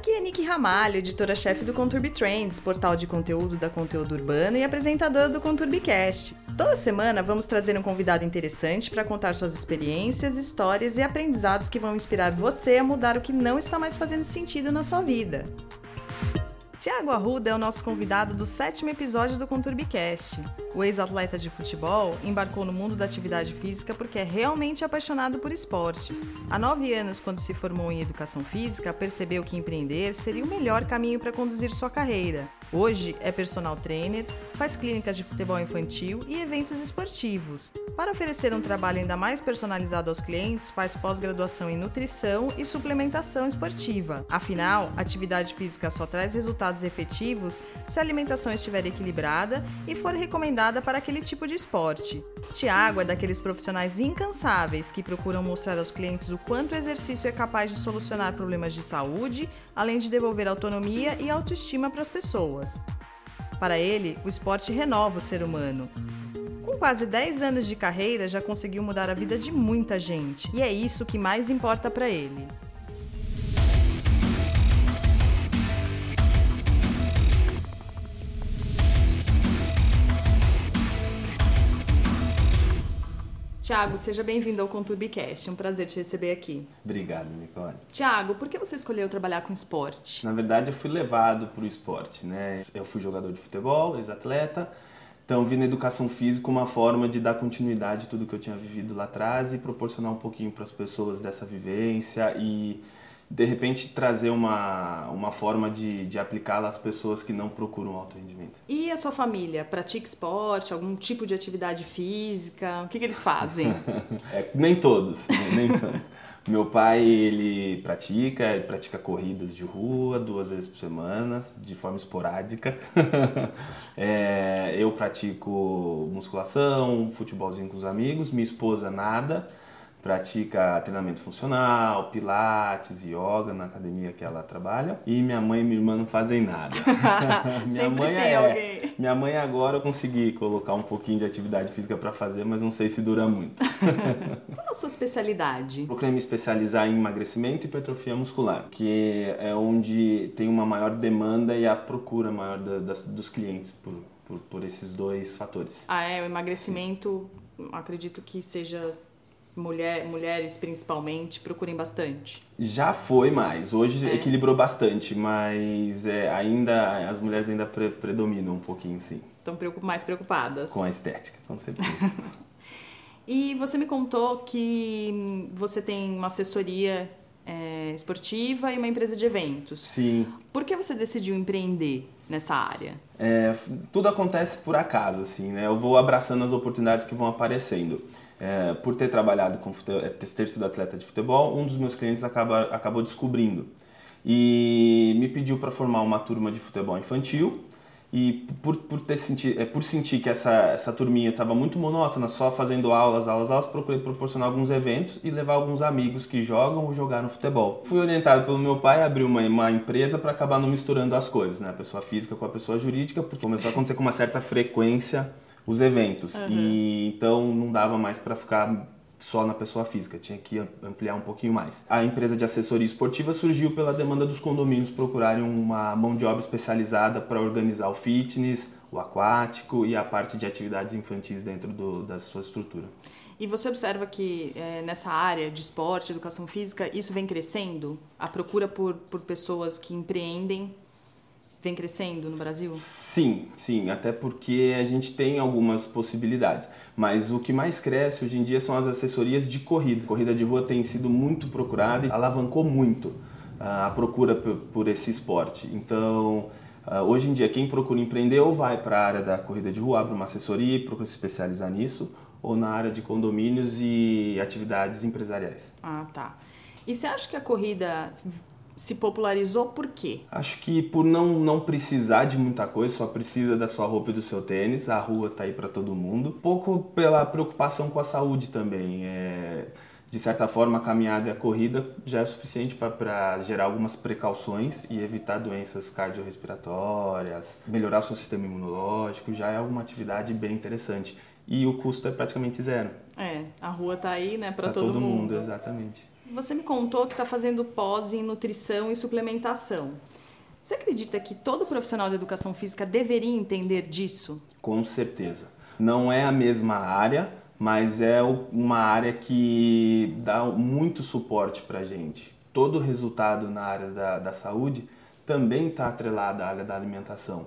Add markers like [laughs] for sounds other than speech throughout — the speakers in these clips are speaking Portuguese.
Aqui é Nick Ramalho, editora-chefe do Conturbi Trends, portal de conteúdo da Conteúdo Urbano e apresentadora do ConturbiCast. Toda semana vamos trazer um convidado interessante para contar suas experiências, histórias e aprendizados que vão inspirar você a mudar o que não está mais fazendo sentido na sua vida. Tiago Arruda é o nosso convidado do sétimo episódio do ConturbiCast. O ex-atleta de futebol embarcou no mundo da atividade física porque é realmente apaixonado por esportes. Há nove anos, quando se formou em educação física, percebeu que empreender seria o melhor caminho para conduzir sua carreira. Hoje é personal trainer, faz clínicas de futebol infantil e eventos esportivos. Para oferecer um trabalho ainda mais personalizado aos clientes, faz pós-graduação em nutrição e suplementação esportiva. Afinal, atividade física só traz resultados efetivos se a alimentação estiver equilibrada e for recomendada para aquele tipo de esporte. Tiago é daqueles profissionais incansáveis que procuram mostrar aos clientes o quanto o exercício é capaz de solucionar problemas de saúde, além de devolver autonomia e autoestima para as pessoas. Para ele, o esporte renova o ser humano. Com quase 10 anos de carreira, já conseguiu mudar a vida de muita gente, e é isso que mais importa para ele. Tiago, seja bem-vindo ao ConturbiCast. É um prazer te receber aqui. Obrigado, Nicole. Tiago, por que você escolheu trabalhar com esporte? Na verdade, eu fui levado para o esporte, né? Eu fui jogador de futebol, ex-atleta, então vi na educação física uma forma de dar continuidade a tudo que eu tinha vivido lá atrás e proporcionar um pouquinho para as pessoas dessa vivência e de repente trazer uma, uma forma de, de aplicá-la às pessoas que não procuram alto rendimento. E a sua família? Pratica esporte, algum tipo de atividade física? O que, que eles fazem? [laughs] é, nem todos, né? nem todos. Meu pai, ele pratica, ele pratica corridas de rua duas vezes por semana, de forma esporádica. [laughs] é, eu pratico musculação, futebolzinho com os amigos, minha esposa nada pratica treinamento funcional, pilates, yoga na academia que ela trabalha. E minha mãe e minha irmã não fazem nada. [laughs] minha Sempre mãe tem é, alguém. Minha mãe agora eu consegui colocar um pouquinho de atividade física para fazer, mas não sei se dura muito. [laughs] Qual a sua especialidade? Procurei me especializar em emagrecimento e hipertrofia muscular, que é onde tem uma maior demanda e a procura maior da, das, dos clientes por, por, por, esses dois fatores. Ah, é? O emagrecimento, Sim. acredito que seja mulher, mulheres principalmente procurem bastante? Já foi mais. Hoje é. equilibrou bastante, mas é, ainda as mulheres ainda pre predominam um pouquinho, sim. Estão mais preocupadas. Com a estética, com certeza. [laughs] e você me contou que você tem uma assessoria é, esportiva e uma empresa de eventos. Sim. Por que você decidiu empreender nessa área? É, tudo acontece por acaso, assim, né? Eu vou abraçando as oportunidades que vão aparecendo. É, por ter trabalhado com futebol, é, ter sido atleta de futebol, um dos meus clientes acaba, acabou descobrindo e me pediu para formar uma turma de futebol infantil e por, por, ter senti, é, por sentir que essa, essa turminha estava muito monótona, só fazendo aulas, aulas, aulas, procurei proporcionar alguns eventos e levar alguns amigos que jogam ou jogaram futebol. Fui orientado pelo meu pai a abrir uma, uma empresa para acabar não misturando as coisas, né? a pessoa física com a pessoa jurídica, porque começou a acontecer com uma certa frequência os eventos. Uhum. E então não dava mais para ficar só na pessoa física, tinha que ampliar um pouquinho mais. A empresa de assessoria esportiva surgiu pela demanda dos condomínios procurarem uma mão de obra especializada para organizar o fitness, o aquático e a parte de atividades infantis dentro do, da sua estrutura. E você observa que é, nessa área de esporte, educação física, isso vem crescendo? A procura por, por pessoas que empreendem vem crescendo no Brasil? Sim, sim, até porque a gente tem algumas possibilidades. Mas o que mais cresce hoje em dia são as assessorias de corrida. A corrida de rua tem sido muito procurada e alavancou muito ah, a procura por esse esporte. Então, ah, hoje em dia, quem procura empreender ou vai para a área da corrida de rua, abre uma assessoria e procura se especializar nisso, ou na área de condomínios e atividades empresariais. Ah, tá. E você acha que a corrida se popularizou por quê? Acho que por não, não precisar de muita coisa, só precisa da sua roupa e do seu tênis, a rua tá aí para todo mundo. Pouco pela preocupação com a saúde também. É, de certa forma, a caminhada e a corrida já é suficiente para gerar algumas precauções e evitar doenças cardiorrespiratórias, melhorar o seu sistema imunológico, já é uma atividade bem interessante. E o custo é praticamente zero. É, a rua tá aí, né, para todo, todo mundo. mundo. Exatamente. Você me contou que está fazendo pós em nutrição e suplementação. Você acredita que todo profissional de educação física deveria entender disso? Com certeza. Não é a mesma área, mas é uma área que dá muito suporte para gente. Todo resultado na área da, da saúde também está atrelado à área da alimentação.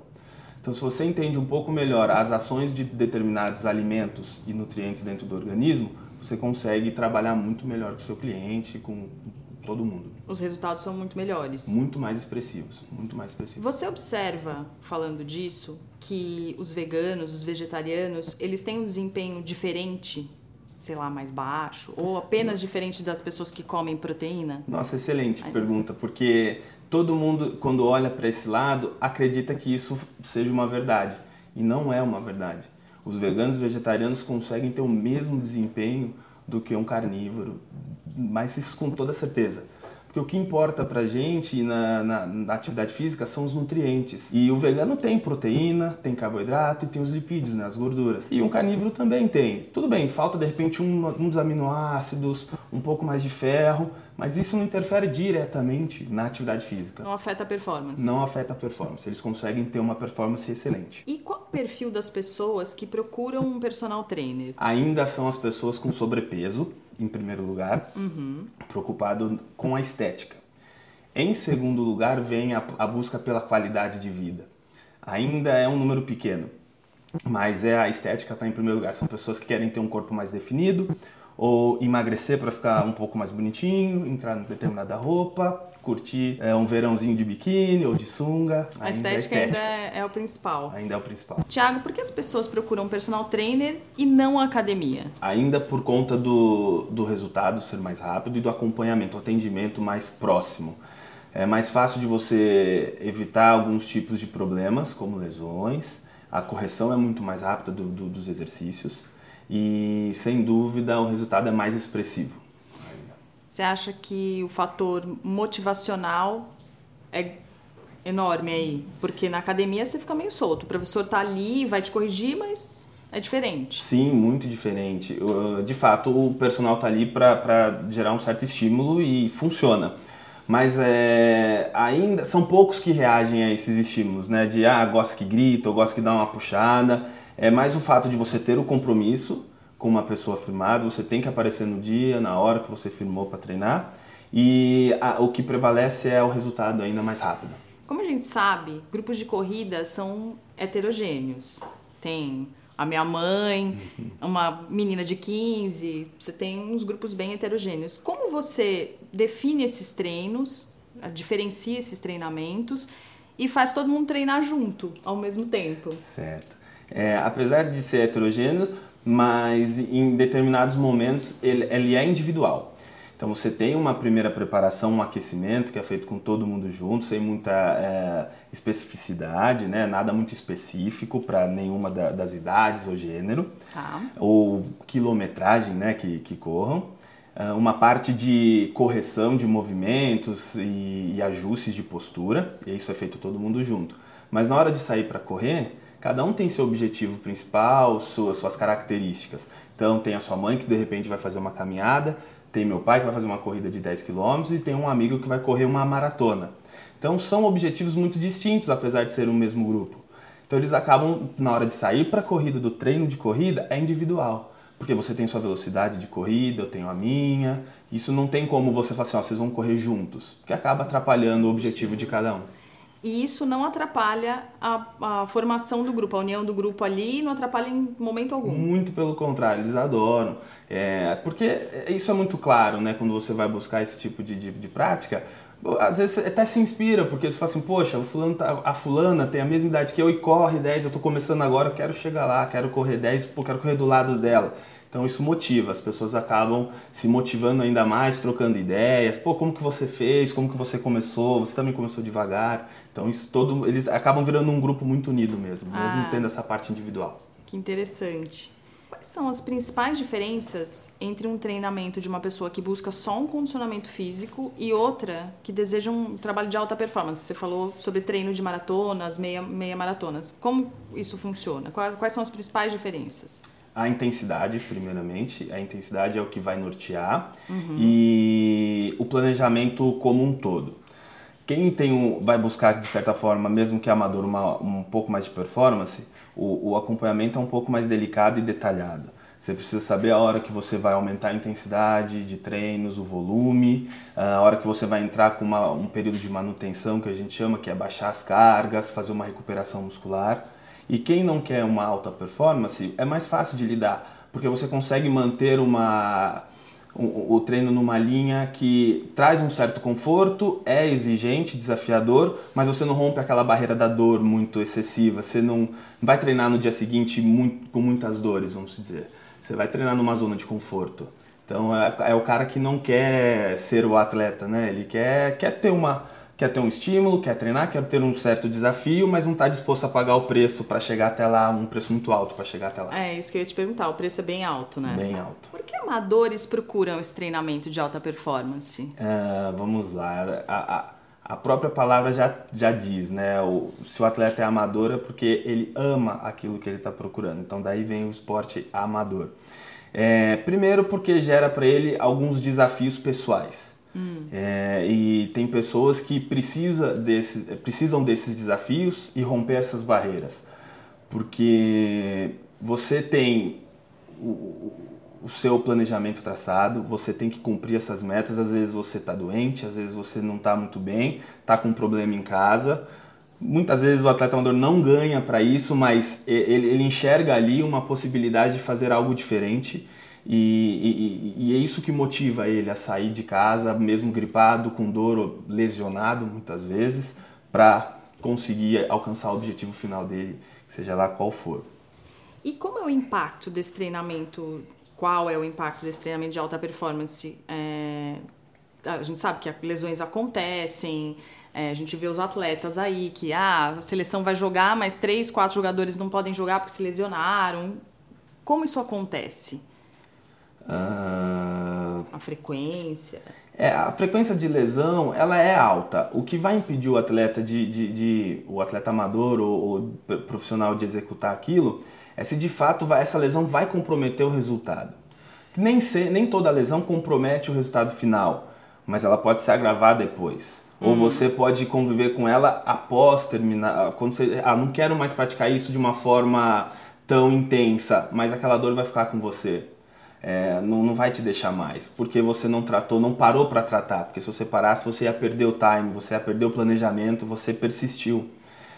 Então, se você entende um pouco melhor as ações de determinados alimentos e nutrientes dentro do organismo, você consegue trabalhar muito melhor com o seu cliente, com todo mundo. Os resultados são muito melhores. Muito mais expressivos, muito mais expressivos. Você observa, falando disso, que os veganos, os vegetarianos, eles têm um desempenho diferente, sei lá, mais baixo, ou apenas diferente das pessoas que comem proteína? Nossa, excelente Ai. pergunta, porque todo mundo, quando olha para esse lado, acredita que isso seja uma verdade. E não é uma verdade. Os veganos e vegetarianos conseguem ter o mesmo desempenho do que um carnívoro, mas isso com toda certeza. Porque o que importa pra gente na, na, na, atividade física são os nutrientes. E o vegano tem proteína, tem carboidrato e tem os lipídios, né, as gorduras. E um carnívoro também tem. Tudo bem, falta de repente um, um dos aminoácidos, um pouco mais de ferro, mas isso não interfere diretamente na atividade física. Não afeta a performance. Não afeta a performance. Eles conseguem ter uma performance excelente. E qual o perfil das pessoas que procuram um personal trainer? Ainda são as pessoas com sobrepeso em primeiro lugar, uhum. preocupado com a estética. Em segundo lugar, vem a, a, busca pela qualidade de vida. Ainda é um número pequeno, mas é a estética está em primeiro lugar. São pessoas que querem ter um corpo mais definido ou emagrecer para ficar um pouco mais bonitinho, entrar em determinada roupa, curtir é, um verãozinho de biquíni ou de sunga. A estética, ainda, é, é, o principal. Ainda é o principal. Tiago, por que as pessoas procuram personal trainer e não academia? Ainda por conta do, do resultado ser mais rápido e do acompanhamento, o atendimento mais próximo. É mais fácil de você evitar alguns tipos de problemas, como lesões. A correção é muito mais rápida do, do, dos exercícios e, sem dúvida, o resultado é mais expressivo. Você acha que o fator motivacional é enorme aí? Porque na academia você fica meio solto. O professor tá ali, vai te corrigir, mas é diferente. Sim, muito diferente. De fato, o personal tá ali para gerar um certo estímulo e funciona. Mas é, ainda são poucos que reagem a esses estímulos, né? De ah, gosto que grita, ou gosto que dá uma puxada. É mais o fato de você ter o compromisso com uma pessoa firmada, você tem que aparecer no dia, na hora que você firmou para treinar, e a, o que prevalece é o resultado ainda mais rápido. Como a gente sabe, grupos de corrida são heterogêneos. Tem a minha mãe, uhum. uma menina de 15, você tem uns grupos bem heterogêneos. Como você define esses treinos, diferencia esses treinamentos e faz todo mundo treinar junto ao mesmo tempo? Certo. É, apesar de ser heterogêneo, mas em determinados momentos ele, ele é individual. Então você tem uma primeira preparação, um aquecimento que é feito com todo mundo junto, sem muita é, especificidade, né? nada muito específico para nenhuma da, das idades ou gênero, tá. ou quilometragem né? que, que corram. É, uma parte de correção de movimentos e, e ajustes de postura, e isso é feito todo mundo junto. Mas na hora de sair para correr, Cada um tem seu objetivo principal, suas, suas características. Então, tem a sua mãe que de repente vai fazer uma caminhada, tem meu pai que vai fazer uma corrida de 10 km e tem um amigo que vai correr uma maratona. Então, são objetivos muito distintos, apesar de ser um mesmo grupo. Então, eles acabam, na hora de sair para a corrida, do treino de corrida, é individual. Porque você tem sua velocidade de corrida, eu tenho a minha. Isso não tem como você falar assim, ó, vocês vão correr juntos, porque acaba atrapalhando o objetivo de cada um. E isso não atrapalha a, a, formação do grupo, a união do grupo ali, não atrapalha em momento algum. Muito pelo contrário, eles adoram. É, porque isso é muito claro, né? Quando você vai buscar esse tipo de, de, de prática, às vezes até se inspira, porque eles falam assim, poxa, tá, a fulana tem a mesma idade que eu e corre 10, eu tô começando agora, eu quero chegar lá, quero correr 10, pô, quero correr do lado dela. Então isso motiva, as pessoas acabam se motivando ainda mais, trocando ideias. Pô, como que você fez? Como que você começou? Você também começou devagar. Então isso todo, eles acabam virando um grupo muito unido mesmo, ah, mesmo tendo essa parte individual. Que interessante. Quais são as principais diferenças entre um treinamento de uma pessoa que busca só um condicionamento físico e outra que deseja um trabalho de alta performance? Você falou sobre treino de maratonas, meia, meia maratonas. Como isso funciona? Quais, são as principais diferenças? A intensidade, primeiramente, a intensidade é o que vai nortear uhum. e o planejamento como um todo. Quem tem um, vai buscar, de certa forma, mesmo que amador, uma, um pouco mais de performance, o, o acompanhamento é um pouco mais delicado e detalhado. Você precisa saber a hora que você vai aumentar a intensidade de treinos, o volume, a hora que você vai entrar com uma, um período de manutenção, que a gente chama, que é baixar as cargas, fazer uma recuperação muscular. E quem não quer uma alta performance, é mais fácil de lidar, porque você consegue manter uma, o, treino numa linha que traz um certo conforto, é exigente, desafiador, mas você não rompe aquela barreira da dor muito excessiva. Você não vai treinar no dia seguinte muito, com muitas dores, vamos dizer. Você vai treinar numa zona de conforto. Então é, é o cara que não quer ser o atleta, né? Ele quer, quer ter uma quer ter um estímulo, quer treinar, quer ter um certo desafio, mas não está disposto a pagar o preço para chegar até lá, um preço muito alto para chegar até lá. É isso que eu ia te perguntar, o preço é bem alto, né? Bem alto. Por que amadores procuram esse treinamento de alta performance? É, vamos lá, a, a, a, própria palavra já, já diz, né? O, se o atleta é amador é porque ele ama aquilo que ele está procurando, então daí vem o esporte amador. É, primeiro porque gera para ele alguns desafios pessoais. Hum. É, e tem pessoas que precisa desse, precisam desses desafios e romper essas barreiras. Porque você tem o, o seu planejamento traçado, você tem que cumprir essas metas. Às vezes você está doente, às vezes você não está muito bem, está com um problema em casa. Muitas vezes o atleta amador não ganha para isso, mas ele, ele enxerga ali uma possibilidade de fazer algo diferente e, e, e, é isso que motiva ele a sair de casa, mesmo gripado, com dor ou lesionado muitas vezes, para conseguir alcançar o objetivo final dele, seja lá qual for. E como é o impacto desse treinamento? Qual é o impacto desse treinamento de alta performance? É, a gente sabe que lesões acontecem, é, a gente vê os atletas aí que ah, a seleção vai jogar, mas três, quatro jogadores não podem jogar porque se lesionaram. Como isso acontece? Uh... A frequência. É, a frequência de lesão ela é alta. O que vai impedir o atleta de, de, de o atleta amador ou, ou, profissional de executar aquilo é se de fato vai, essa lesão vai comprometer o resultado. Nem, ser, nem toda lesão compromete o resultado final, mas ela pode se agravar depois. Uhum. Ou você pode conviver com ela após terminar. Quando você, ah, não quero mais praticar isso de uma forma tão intensa, mas aquela dor vai ficar com você é, não, não vai te deixar mais, porque você não tratou, não parou para tratar, porque se você parasse você ia perder o time, você ia perder o planejamento, você persistiu.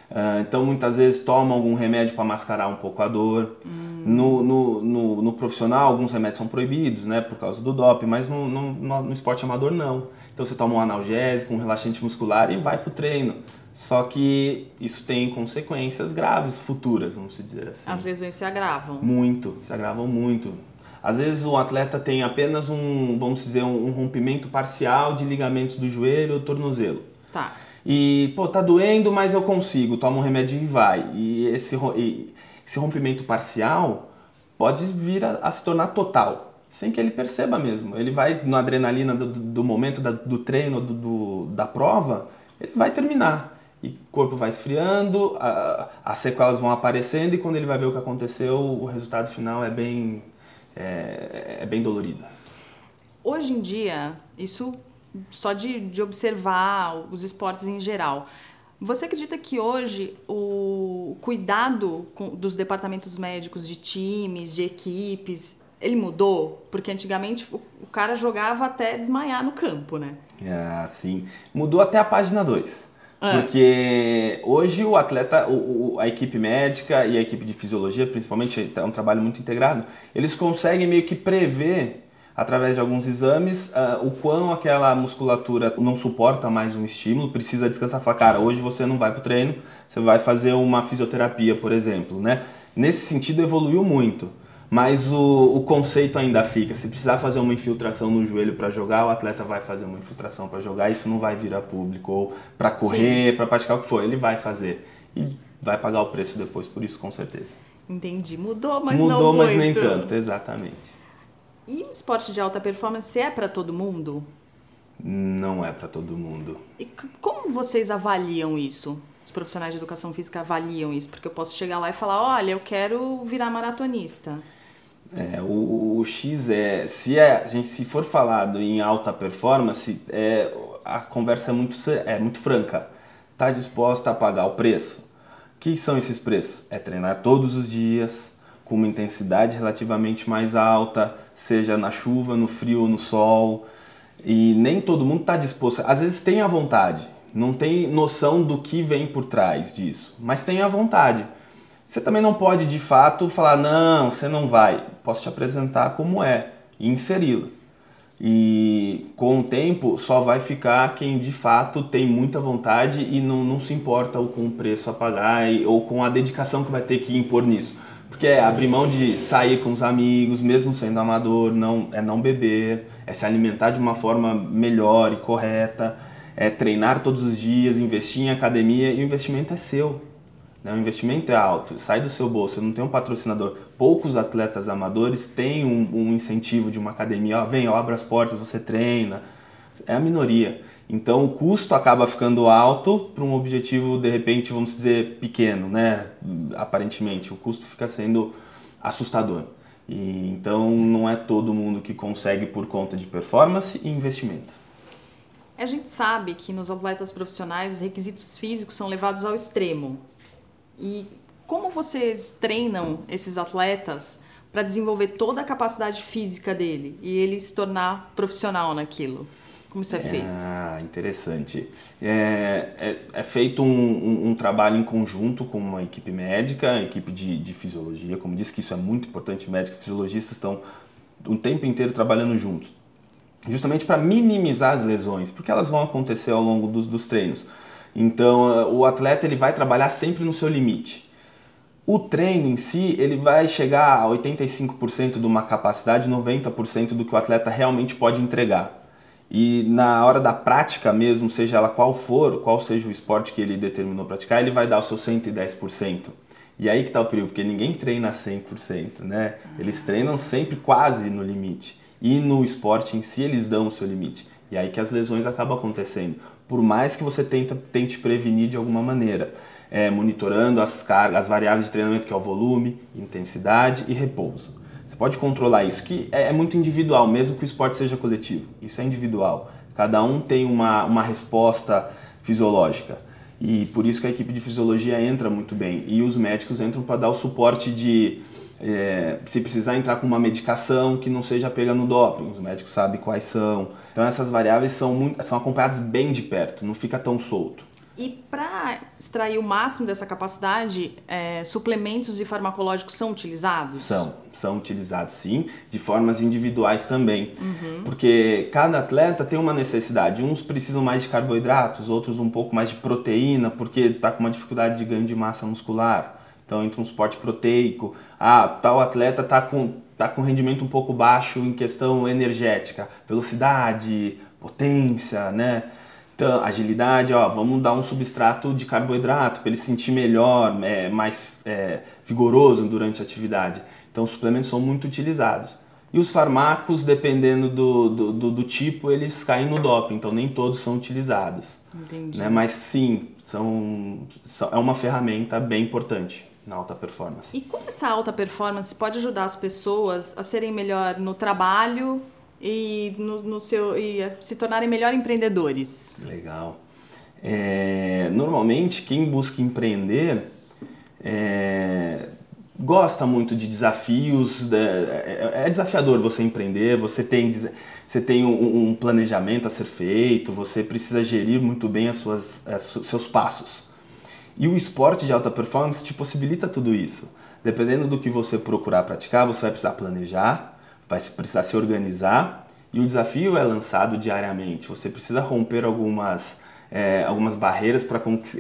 Uh, então muitas vezes toma algum remédio para mascarar um pouco a dor. Hum. No, no, no, no, profissional, alguns remédios são proibidos, né, por causa do doping, mas no, no, no esporte amador não. Então você toma um analgésico, um relaxante muscular e vai para o treino. Só que isso tem consequências graves futuras, vamos dizer assim. As lesões se agravam. Muito, se agravam muito. Às vezes o atleta tem apenas um, vamos dizer, um, rompimento parcial de ligamentos do joelho ou tornozelo. Tá. E, pô, tá doendo, mas eu consigo, toma um remédio e vai. E esse, e esse rompimento parcial pode vir a, a, se tornar total, sem que ele perceba mesmo. Ele vai na adrenalina do, do momento da, do treino, do, do, da prova, ele vai terminar. E o corpo vai esfriando, a, as sequelas vão aparecendo e quando ele vai ver o que aconteceu, o resultado final é bem é, é bem dolorida. Hoje em dia, isso só de, de observar os esportes em geral. Você acredita que hoje o cuidado dos departamentos médicos de times, de equipes, ele mudou? Porque antigamente o, o cara jogava até desmaiar no campo, né? Ah, sim. Mudou até a página 2. É. Porque hoje o atleta, o, a equipe médica e a equipe de fisiologia, principalmente, é um trabalho muito integrado, eles conseguem meio que prever, através de alguns exames, uh, o quão aquela musculatura não suporta mais um estímulo, precisa descansar. Falar, cara, hoje você não vai para o treino, você vai fazer uma fisioterapia, por exemplo. Né? Nesse sentido, evoluiu muito. Mas o, o conceito ainda fica. Se precisar fazer uma infiltração no joelho para jogar, o atleta vai fazer uma infiltração para jogar. Isso não vai virar público. Ou para correr, para praticar o que for, ele vai fazer. E vai pagar o preço depois por isso, com certeza. Entendi. Mudou, mas Mudou, não Mudou, mas nem tanto, exatamente. E o esporte de alta performance é para todo mundo? Não é para todo mundo. E como vocês avaliam isso? Os profissionais de educação física avaliam isso? Porque eu posso chegar lá e falar: olha, eu quero virar maratonista. É, o, o, X é se é, a gente se for falado em alta performance, é, a conversa é muito é muito franca. Está disposta a pagar o preço? O que são esses preços? É treinar todos os dias com uma intensidade relativamente mais alta, seja na chuva, no frio ou no sol. E nem todo mundo está disposto. Às vezes tem a vontade, não tem noção do que vem por trás disso, mas tem a vontade. Você também não pode de fato falar, não, você não vai. Posso te apresentar como é e inseri-lo. E com o tempo só vai ficar quem de fato tem muita vontade e não, não se importa com o preço a pagar e, ou com a dedicação que vai ter que impor nisso. Porque é abrir mão de sair com os amigos, mesmo sendo amador, não, é não beber, é se alimentar de uma forma melhor e correta, é treinar todos os dias, investir em academia e o investimento é seu. Né? O investimento é alto, sai do seu bolso, não tem um patrocinador. Poucos atletas amadores têm um, um incentivo de uma academia, ó, vem, ó, abre as portas, você treina. É a minoria. Então o custo acaba ficando alto para um objetivo, de repente, vamos dizer, pequeno, né? Aparentemente, o custo fica sendo assustador. E, então não é todo mundo que consegue por conta de performance e investimento. A gente sabe que nos atletas profissionais os requisitos físicos são levados ao extremo. E como vocês treinam esses atletas para desenvolver toda a capacidade física dele e ele se tornar profissional naquilo? Como isso é, é feito? Ah, interessante. É, é, é feito um, um, um, trabalho em conjunto com uma equipe médica, equipe de, de fisiologia. Como disse que isso é muito importante, médicos e fisiologistas estão o tempo inteiro trabalhando juntos. Justamente para minimizar as lesões, porque elas vão acontecer ao longo dos, dos treinos. Então, o atleta ele vai trabalhar sempre no seu limite. O treino em si, ele vai chegar a 85% de uma capacidade, 90% do que o atleta realmente pode entregar. E na hora da prática mesmo, seja ela qual for, qual seja o esporte que ele determinou praticar, ele vai dar o seu 110%. E aí que está o perigo, porque ninguém treina 100%, né? Eles treinam sempre quase no limite. E no esporte em si, eles dão o seu limite. E aí que as lesões acabam acontecendo por mais que você tenta, tente prevenir de alguma maneira, é, monitorando as cargas, as variáveis de treinamento que é o volume, intensidade e repouso. Você pode controlar isso, que é, é muito individual, mesmo que o esporte seja coletivo. Isso é individual. Cada um tem uma, uma resposta fisiológica. E por isso que a equipe de fisiologia entra muito bem. E os médicos entram para dar o suporte de é, se precisar entrar com uma medicação que não seja pega no doping, os médicos sabem quais são. Então essas variáveis são, muito, são acompanhadas bem de perto, não fica tão solto. E para extrair o máximo dessa capacidade, é, suplementos e farmacológicos são utilizados? São, são utilizados sim, de formas individuais também. Uhum. Porque cada atleta tem uma necessidade. Uns precisam mais de carboidratos, outros um pouco mais de proteína, porque está com uma dificuldade de ganho de massa muscular. Então entra um suporte proteico. Ah, tal atleta está com, tá com rendimento um pouco baixo em questão energética, velocidade, potência, né? Então, agilidade, ó, vamos dar um substrato de carboidrato para ele se sentir melhor, é, mais é, vigoroso durante a atividade. Então, os suplementos são muito utilizados. E os fármacos, dependendo do, do, do, do tipo, eles caem no doping, então nem todos são utilizados. Entendi. Né? Mas sim, são, são, é uma ferramenta bem importante na alta performance. E como essa alta performance pode ajudar as pessoas a serem melhor no trabalho e, no, no seu, e se tornarem melhor empreendedores? Legal. É, normalmente, quem busca empreender é, gosta muito de desafios. É, é, desafiador você empreender, você tem, você tem um, um, planejamento a ser feito, você precisa gerir muito bem as suas, as, seus passos. E o esporte de alta performance te possibilita tudo isso. Dependendo do que você procurar praticar, você vai precisar planejar, vai precisar se organizar e o desafio é lançado diariamente. Você precisa romper algumas, é, algumas barreiras para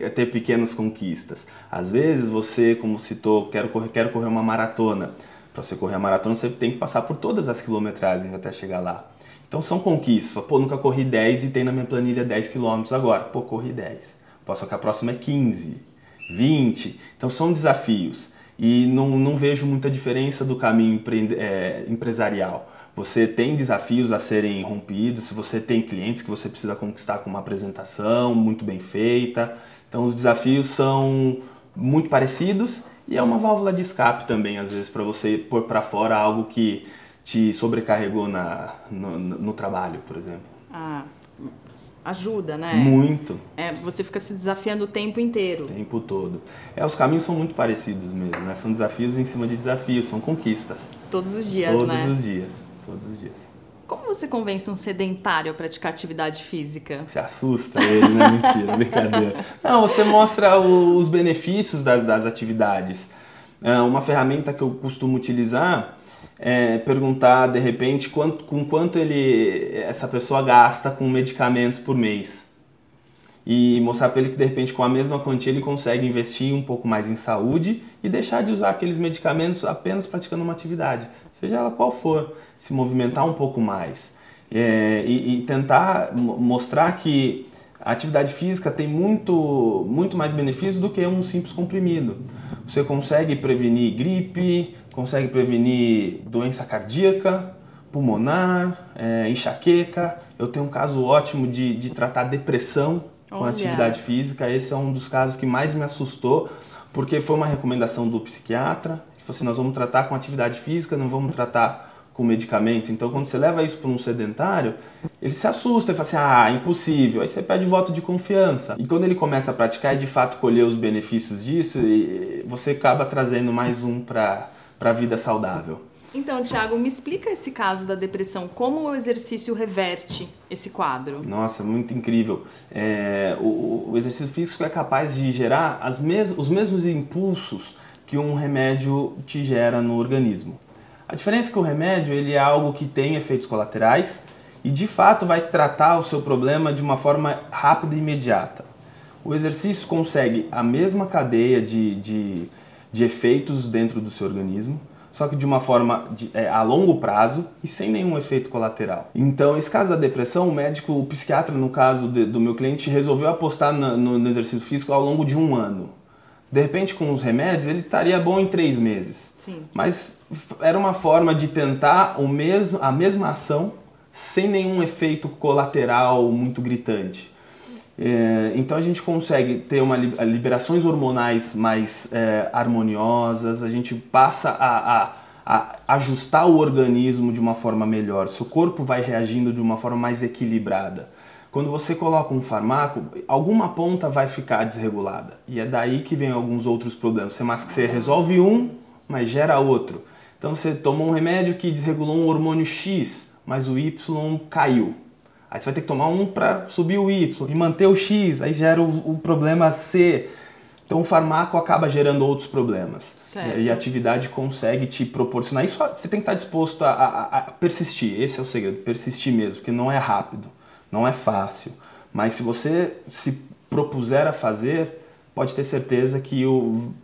ter pequenas conquistas. Às vezes você, como citou, quero correr, quero correr uma maratona. Para você correr a maratona, você tem que passar por todas as quilometragens até chegar lá. Então são conquistas. Pô, nunca corri 10 e tem na minha planilha 10 quilômetros agora. Pô, corri 10. Posso que a próxima é 15, 20. Então são desafios. E não, não vejo muita diferença do caminho é, empresarial. Você tem desafios a serem rompidos, se você tem clientes que você precisa conquistar com uma apresentação muito bem feita. Então os desafios são muito parecidos E é uma válvula de escape também, às vezes, para você pôr para fora algo que te sobrecarregou na, no, no trabalho, por exemplo. Ah, ajuda, né? Muito. É, você fica se desafiando o tempo inteiro. O tempo todo. É, os caminhos são muito parecidos mesmo, né? São desafios em cima de desafios, são conquistas. Todos os dias, todos né? Todos os dias, todos os dias. Como você convence um sedentário a praticar atividade física? Você assusta ele, né? Mentira, [laughs] brincadeira. Não, você mostra os benefícios das, das atividades. É, uma ferramenta que eu costumo utilizar é, perguntar de repente quanto, com quanto ele essa pessoa gasta com medicamentos por mês e mostrar para ele que de repente com a mesma quantia ele consegue investir um pouco mais em saúde e deixar de usar aqueles medicamentos apenas praticando uma atividade, seja ela qual for, se movimentar um pouco mais é, e, e tentar mostrar que a atividade física tem muito, muito mais benefícios do que um simples comprimido. Você consegue prevenir gripe, consegue prevenir doença cardíaca, pulmonar, é, enxaqueca. Eu tenho um caso ótimo de, de tratar depressão com Olha. atividade física. Esse é um dos casos que mais me assustou, porque foi uma recomendação do psiquiatra. Que falou assim: nós vamos tratar com atividade física, não vamos tratar com medicamento. Então, quando você leva isso para um sedentário, ele se assusta e fala assim: ah, impossível. Aí você pede voto de confiança. E quando ele começa a praticar e de fato colher os benefícios disso, você acaba trazendo mais um para para a vida saudável. Então, Tiago, me explica esse caso da depressão. Como o exercício reverte esse quadro? Nossa, muito incrível. É, o, o, exercício físico é capaz de gerar as mes os mesmos impulsos que um remédio te gera no organismo. A diferença é que o remédio ele é algo que tem efeitos colaterais e de fato vai tratar o seu problema de uma forma rápida e imediata. O exercício consegue a mesma cadeia de, de de efeitos dentro do seu organismo, só que de uma forma de, é, a longo prazo e sem nenhum efeito colateral. Então, esse caso da depressão, o médico, o psiquiatra, no caso de, do meu cliente, resolveu apostar no, no, exercício físico ao longo de um ano. De repente, com os remédios, ele estaria bom em três meses. Sim. Mas era uma forma de tentar o mesmo, a mesma ação sem nenhum efeito colateral muito gritante. É, então a gente consegue ter uma liberações hormonais mais é, harmoniosas, a gente passa a, a, a, ajustar o organismo de uma forma melhor, seu corpo vai reagindo de uma forma mais equilibrada. Quando você coloca um farmaco, alguma ponta vai ficar desregulada e é daí que vem alguns outros problemas. Você, mas você resolve um, mas gera outro. Então você tomou um remédio que desregulou um hormônio X, mas o Y caiu Aí você vai ter que tomar um para subir o Y e manter o X, aí gera o, o problema C. Então o farmaco acaba gerando outros problemas. Certo. E a atividade consegue te proporcionar. Isso você tem que estar disposto a, a, a, persistir. Esse é o segredo, persistir mesmo, porque não é rápido, não é fácil. Mas se você se propuser a fazer, pode ter certeza que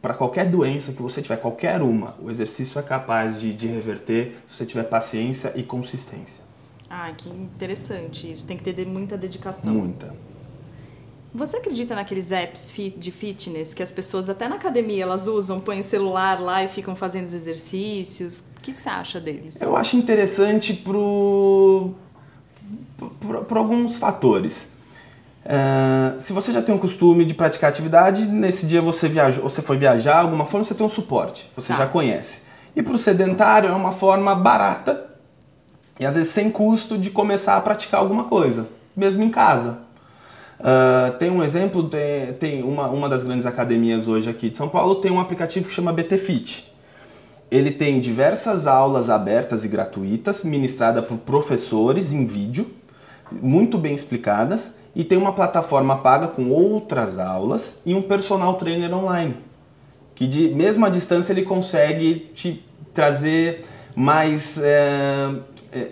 para qualquer doença que você tiver, qualquer uma, o exercício é capaz de, de reverter se você tiver paciência e consistência. Ah, que interessante isso. Tem que ter muita dedicação. Muita. Você acredita naqueles apps de fitness que as pessoas até na academia elas usam, põem o celular lá e ficam fazendo os exercícios? O que, que você acha deles? Eu acho interessante por, alguns fatores. Uh, se você já tem um costume de praticar atividade, nesse dia você viajou, você foi viajar, alguma forma você tem um suporte, você tá. já conhece. E para o sedentário é uma forma barata e às vezes sem custo de começar a praticar alguma coisa, mesmo em casa. Uh, tem um exemplo, tem, tem uma, uma das grandes academias hoje aqui de São Paulo tem um aplicativo que chama BT Fit. Ele tem diversas aulas abertas e gratuitas, ministradas por professores em vídeo, muito bem explicadas, e tem uma plataforma paga com outras aulas e um personal trainer online, que de mesmo à distância ele consegue te trazer mais é,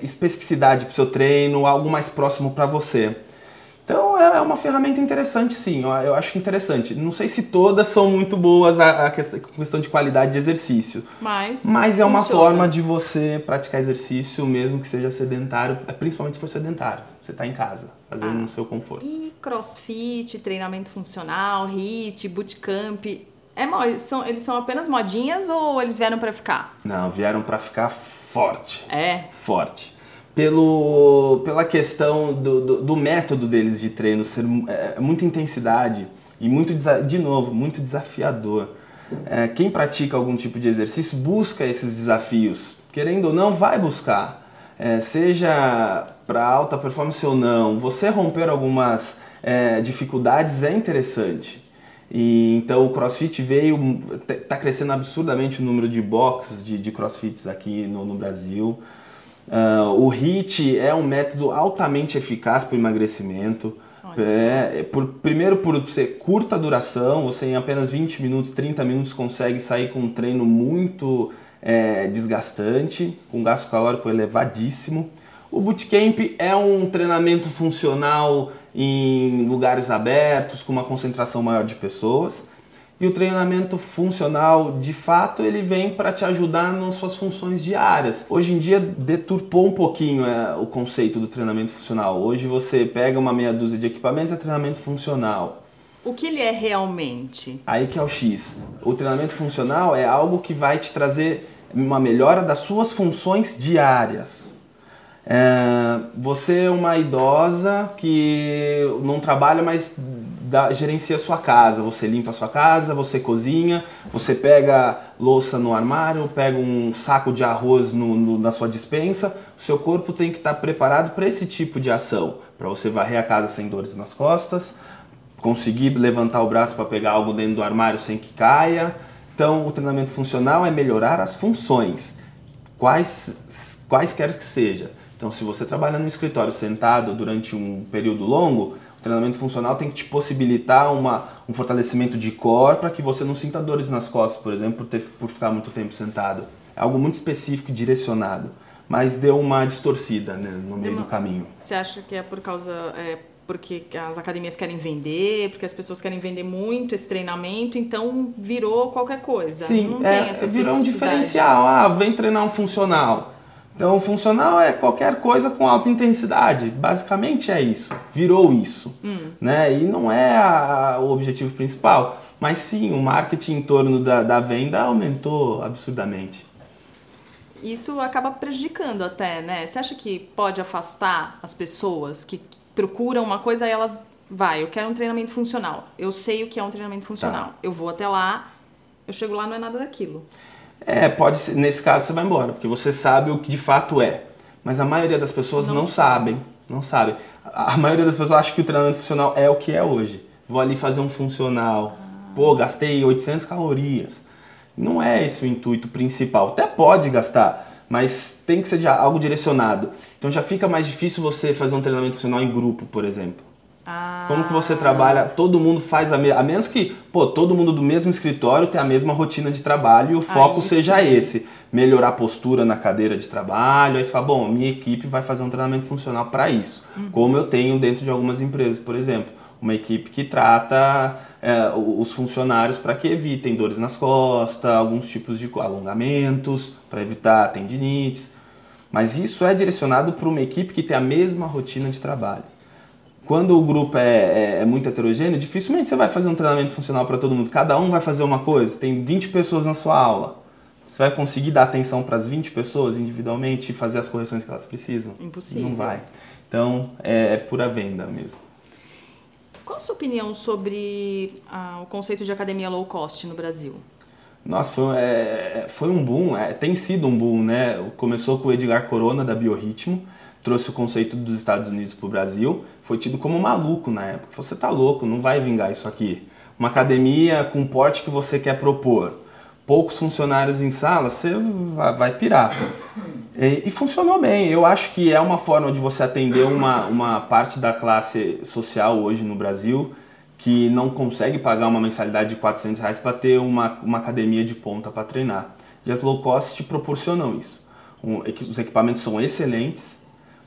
especificidade para o seu treino, algo mais próximo para você. Então é, é uma ferramenta interessante, sim. Eu acho interessante. Não sei se todas são muito boas a, questão de qualidade de exercício. Mas, mas é uma forma de você praticar exercício, mesmo que seja sedentário, principalmente se for sedentário. Você está em casa, fazendo ah. no seu conforto. E crossfit, treinamento funcional, HIIT, bootcamp. É, são, eles são apenas modinhas ou eles vieram para ficar? Não, vieram para ficar forte. É. Forte. Pelo, pela questão do, do, do método deles de treino ser é, muita intensidade e muito, de novo, muito desafiador. é, quem pratica algum tipo de exercício busca esses desafios. Querendo ou não, vai buscar. É, seja para alta performance ou não, você romper algumas é, dificuldades é interessante. E, então o CrossFit veio, está crescendo absurdamente o número de boxes de, de CrossFits aqui no, no Brasil. Uh, o HIIT é um método altamente eficaz para o emagrecimento. É, é, por, primeiro por ser curta duração, você em apenas 20 minutos, 30 minutos consegue sair com um treino muito é, desgastante, com gasto calórico elevadíssimo. O bootcamp é um treinamento funcional em lugares abertos, com uma concentração maior de pessoas. E o treinamento funcional, de fato, ele vem para te ajudar nas suas funções diárias. Hoje em dia deturpou um pouquinho é, o conceito do treinamento funcional. Hoje você pega uma meia dúzia de equipamentos, é treinamento funcional. O que ele é realmente? Aí que é o X. O treinamento funcional é algo que vai te trazer uma melhora das suas funções diárias. É, você é uma idosa que não trabalha, mas gerencia a sua casa. Você limpa a sua casa, você cozinha, você pega louça no armário, pega um saco de arroz no, no, na sua dispensa. O seu corpo tem que estar preparado para esse tipo de ação, para você varrer a casa sem dores nas costas, conseguir levantar o braço para pegar algo dentro do armário sem que caia. Então, o treinamento funcional é melhorar as funções, quais, quaisquer que seja. Então, se você trabalha no escritório sentado durante um período longo, o treinamento funcional tem que te possibilitar uma, um fortalecimento de core para que você não sinta dores nas costas, por exemplo, por, ter, por ficar muito tempo sentado. É algo muito específico e direcionado, mas deu uma distorcida né, no meio uma, do caminho. Você acha que é por causa é, porque as academias querem vender, porque as pessoas querem vender muito esse treinamento, então virou qualquer coisa. Sim, não é, tem essa virou um diferencial. Ah, vem treinar um funcional. Então, funcional é qualquer coisa com alta intensidade. Basicamente é isso. Virou isso. Hum. Né? E não é a, o objetivo principal. Mas sim, o marketing em torno da, da venda aumentou absurdamente. Isso acaba prejudicando até, né? Você acha que pode afastar as pessoas que procuram uma coisa e elas. Vai, eu quero um treinamento funcional. Eu sei o que é um treinamento funcional. Tá. Eu vou até lá, eu chego lá, não é nada daquilo. É, pode ser, nesse caso você vai embora, porque você sabe o que de fato é. Mas a maioria das pessoas não, não sabem, não sabem. A maioria das pessoas acha que o treinamento funcional é o que é hoje. Vou ali fazer um funcional. Pô, gastei 800 calorias. Não é esse o intuito principal. Até pode gastar, mas tem que ser algo direcionado. Então já fica mais difícil você fazer um treinamento funcional em grupo, por exemplo. Ah. Como que você trabalha? Todo mundo faz a mesma. A menos que, pô, todo mundo do mesmo escritório tem a mesma rotina de trabalho e o foco seja esse. Melhorar a postura na cadeira de trabalho. Aí você fala, bom, minha equipe vai fazer um treinamento funcional para isso. Uhum. Como eu tenho dentro de algumas empresas, por exemplo. Uma equipe que trata é, os funcionários para que evitem dores nas costas, alguns tipos de alongamentos, para evitar tendinites. Mas isso é direcionado para uma equipe que tem a mesma rotina de trabalho. Quando o grupo é, é, é, muito heterogêneo, dificilmente você vai fazer um treinamento funcional para todo mundo. Cada um vai fazer uma coisa. Tem 20 pessoas na sua aula. Você vai conseguir dar atenção para as 20 pessoas individualmente e fazer as correções que elas precisam? Impossível. Não vai. Então, é, é pura venda mesmo. Qual a sua opinião sobre ah, o conceito de academia low cost no Brasil? Nossa, foi, é, foi um boom, é, tem sido um boom, né? Começou com o Edgar Corona da Biorritmo, trouxe o conceito dos Estados Unidos para o Brasil, foi tido como maluco na época. Você tá louco, não vai vingar isso aqui. Uma academia com o porte que você quer propor, poucos funcionários em sala, você vai pirar. E, e, funcionou bem. Eu acho que é uma forma de você atender uma, uma parte da classe social hoje no Brasil que não consegue pagar uma mensalidade de 400 reais para ter uma, uma academia de ponta para treinar. E as low cost te proporcionam isso. Um, os equipamentos são excelentes,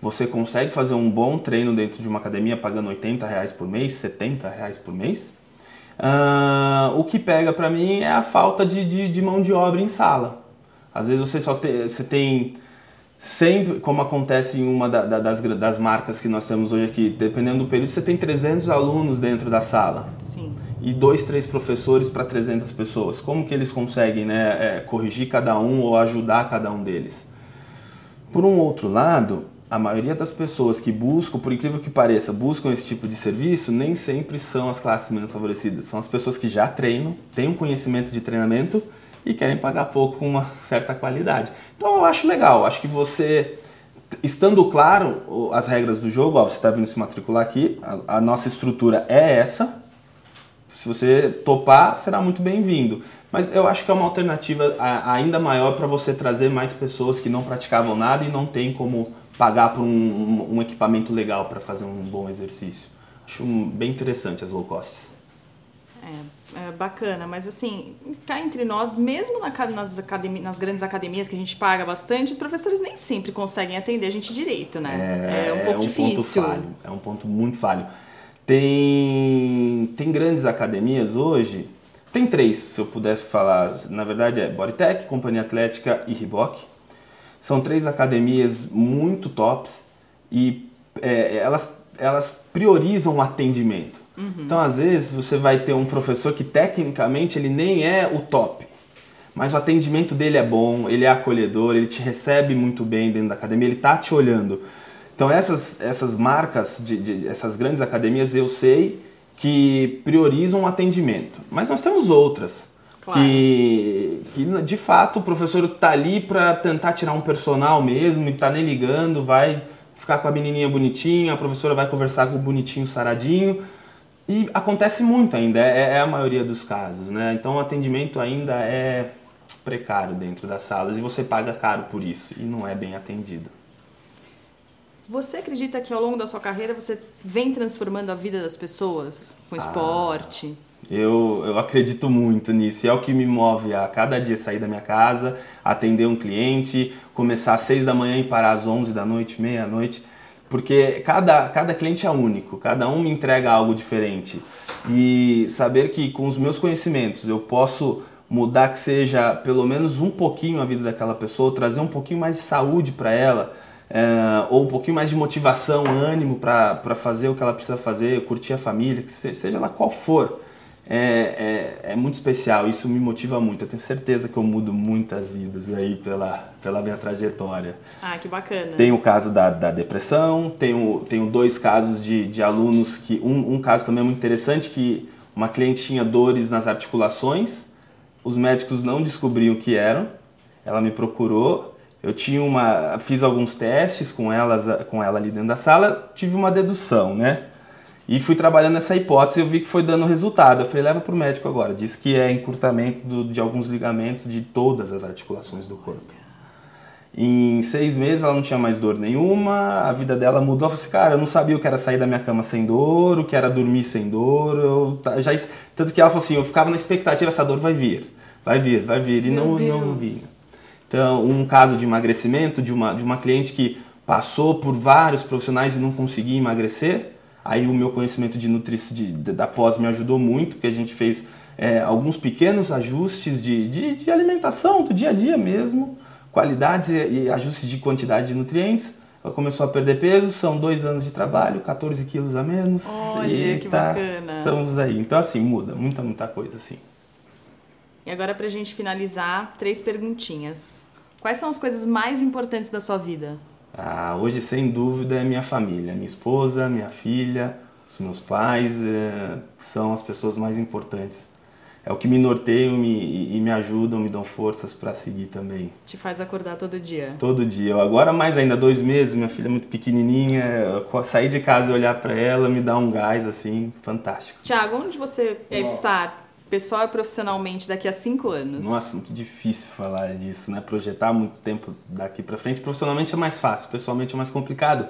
você consegue fazer um bom treino dentro de uma academia pagando 80 reais por mês, 70 reais por mês. Uh, o que pega para mim é a falta de, de, de, mão de obra em sala. Às vezes você só te, você tem sempre, como acontece em uma da, da, das, das marcas que nós temos hoje aqui, dependendo do período, você tem 300 alunos dentro da sala. Sim. E dois, três professores para 300 pessoas. Como que eles conseguem né, é, corrigir cada um ou ajudar cada um deles? Por um outro lado, a maioria das pessoas que buscam, por incrível que pareça, buscam esse tipo de serviço, nem sempre são as classes menos favorecidas. São as pessoas que já treinam, têm um conhecimento de treinamento e querem pagar pouco com uma certa qualidade. Então eu acho legal, acho que você, estando claro as regras do jogo, ó, você está vindo se matricular aqui, a, a nossa estrutura é essa. Se você topar, será muito bem-vindo. Mas eu acho que é uma alternativa ainda maior para você trazer mais pessoas que não praticavam nada e não tem como pagar por um, um equipamento legal para fazer um bom exercício. Acho bem interessante as low costs. É, é, bacana, mas assim, cá entre nós, mesmo na, nas, nas grandes academias que a gente paga bastante, os professores nem sempre conseguem atender a gente direito, né? É, é um pouco é um difícil. Ponto falho, é um ponto muito falho. Tem, tem grandes academias hoje, tem três, se eu pudesse falar, na verdade é Bodytech, Companhia Atlética e Reebok. São três academias muito tops e é, elas, elas priorizam o atendimento. Uhum. Então, às vezes, você vai ter um professor que tecnicamente ele nem é o top, mas o atendimento dele é bom, ele é acolhedor, ele te recebe muito bem dentro da academia, ele tá te olhando. Então, essas, essas marcas, de, de essas grandes academias, eu sei que priorizam o atendimento. Mas nós temos outras. Claro. Que, que de fato o professor está ali para tentar tirar um personal mesmo, e tá nem ligando, vai ficar com a menininha bonitinha, a professora vai conversar com o bonitinho saradinho, e acontece muito ainda, é, é a maioria dos casos, né? Então o atendimento ainda é precário dentro das salas e você paga caro por isso e não é bem atendido. Você acredita que ao longo da sua carreira você vem transformando a vida das pessoas com ah, esporte? Eu, eu acredito muito nisso. E é o que me move a cada dia sair da minha casa, atender um cliente, começar às seis da manhã e parar às onze da noite, meia-noite porque cada, cada cliente é único, cada um me entrega algo diferente. E saber que com os meus conhecimentos eu posso mudar que seja pelo menos um pouquinho a vida daquela pessoa, trazer um pouquinho mais de saúde para ela, é, ou um pouquinho mais de motivação, ânimo para fazer o que ela precisa fazer, curtir a família, que seja lá qual for é, é, é, muito especial, isso me motiva muito. Eu tenho certeza que eu mudo muitas vidas aí pela, pela minha trajetória. Ah, que bacana. Tem o caso da, da depressão, tenho, tenho dois casos de, de alunos que. Um, um caso também muito interessante que uma cliente tinha dores nas articulações, os médicos não descobriam o que eram, ela me procurou, eu tinha uma. fiz alguns testes com, elas, com ela ali dentro da sala, tive uma dedução, né? E fui trabalhando nessa hipótese e eu vi que foi dando resultado. Eu falei, leva para o médico agora. Diz que é encurtamento do, de alguns ligamentos de todas as articulações do corpo. Em seis meses ela não tinha mais dor nenhuma, a vida dela mudou. Eu falei assim, cara, eu não sabia o que era sair da minha cama sem dor, o que era dormir sem dor. Eu, já, tanto que ela falou assim, eu ficava na expectativa, essa dor vai vir, vai vir, vai vir. E Meu não, não vinha. Então, um caso de emagrecimento de uma, de uma cliente que passou por vários profissionais e não conseguia emagrecer Aí o meu conhecimento de nutrição de, da pós me ajudou muito, porque a gente fez é, alguns pequenos ajustes de, de, de, alimentação, do dia a dia mesmo, qualidades e, e, ajustes de quantidade de nutrientes. Ela começou a perder peso, são dois anos de trabalho, 14 quilos a menos. Olha, que tá, bacana. Estamos aí. Então, assim, muda, muita, muita coisa, assim. E agora, pra gente finalizar, três perguntinhas. Quais são as coisas mais importantes da sua vida? Ah, hoje, sem dúvida, é minha família. Minha esposa, minha filha, os meus pais é, são as pessoas mais importantes. É o que me norteiam me, e me ajudam, me dão forças para seguir também. Te faz acordar todo dia? Todo dia. Agora, mais ainda, dois meses, minha filha é muito pequenininha. Sair de casa e olhar para ela me dá um gás, assim, fantástico. Tiago, onde você quer estar pessoal e profissionalmente daqui a cinco anos? Nossa, muito difícil falar disso, né? Projetar muito tempo daqui para frente. Profissionalmente é mais fácil, pessoalmente é mais complicado.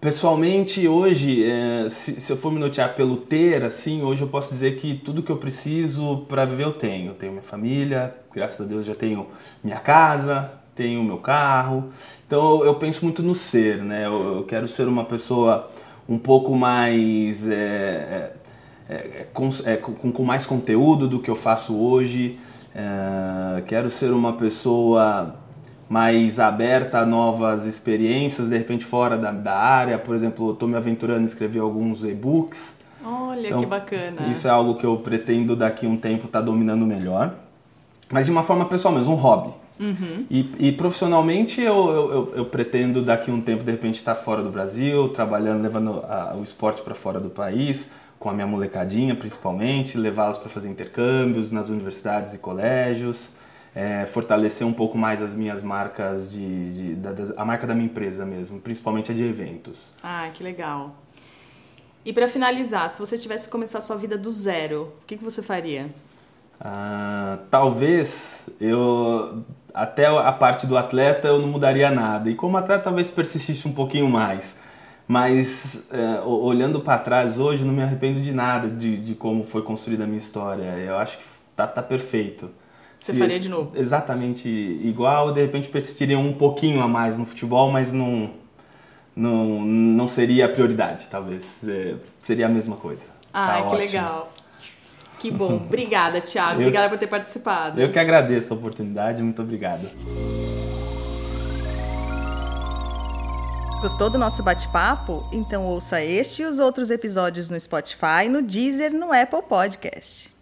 Pessoalmente, hoje, é, se, se, eu for me notear pelo ter, assim, hoje eu posso dizer que tudo que eu preciso para viver eu tenho. Eu tenho minha família, graças a Deus já tenho minha casa, tenho meu carro. Então eu penso muito no ser, né? Eu, eu quero ser uma pessoa um pouco mais. É, é, é, com, é, com, com, mais conteúdo do que eu faço hoje. É, quero ser uma pessoa mais aberta a novas experiências, de repente fora da, da área. Por exemplo, estou me aventurando em escrever alguns e-books. Olha então, que bacana. Isso é algo que eu pretendo daqui a um tempo estar tá dominando melhor. Mas de uma forma pessoal mesmo, um hobby. Uhum. E, e, profissionalmente eu, eu, eu, pretendo daqui a um tempo de repente estar fora do Brasil, trabalhando, levando a, o esporte para fora do país, com a minha molecadinha principalmente, levá-los para fazer intercâmbios nas universidades e colégios, é, fortalecer um pouco mais as minhas marcas de, de da, da, a marca da minha empresa mesmo, principalmente a de eventos. Ah, que legal. E para finalizar, se você tivesse que começar a sua vida do zero, o que, que você faria? Ah, talvez eu até a parte do atleta eu não mudaria nada e como atleta talvez persistisse um pouquinho mais mas é, olhando para trás hoje não me arrependo de nada de, de como foi construída a minha história eu acho que tá, tá perfeito você Se faria de novo exatamente igual de repente persistiria um pouquinho a mais no futebol mas não não, não seria a prioridade talvez é, seria a mesma coisa ah tá que ótimo. legal que bom. Obrigada, Thiago. Eu, Obrigada por ter participado. Eu que agradeço a oportunidade. Muito obrigado. Gostou do nosso bate-papo? Então ouça este e os outros episódios no Spotify, no Deezer, no Apple Podcast.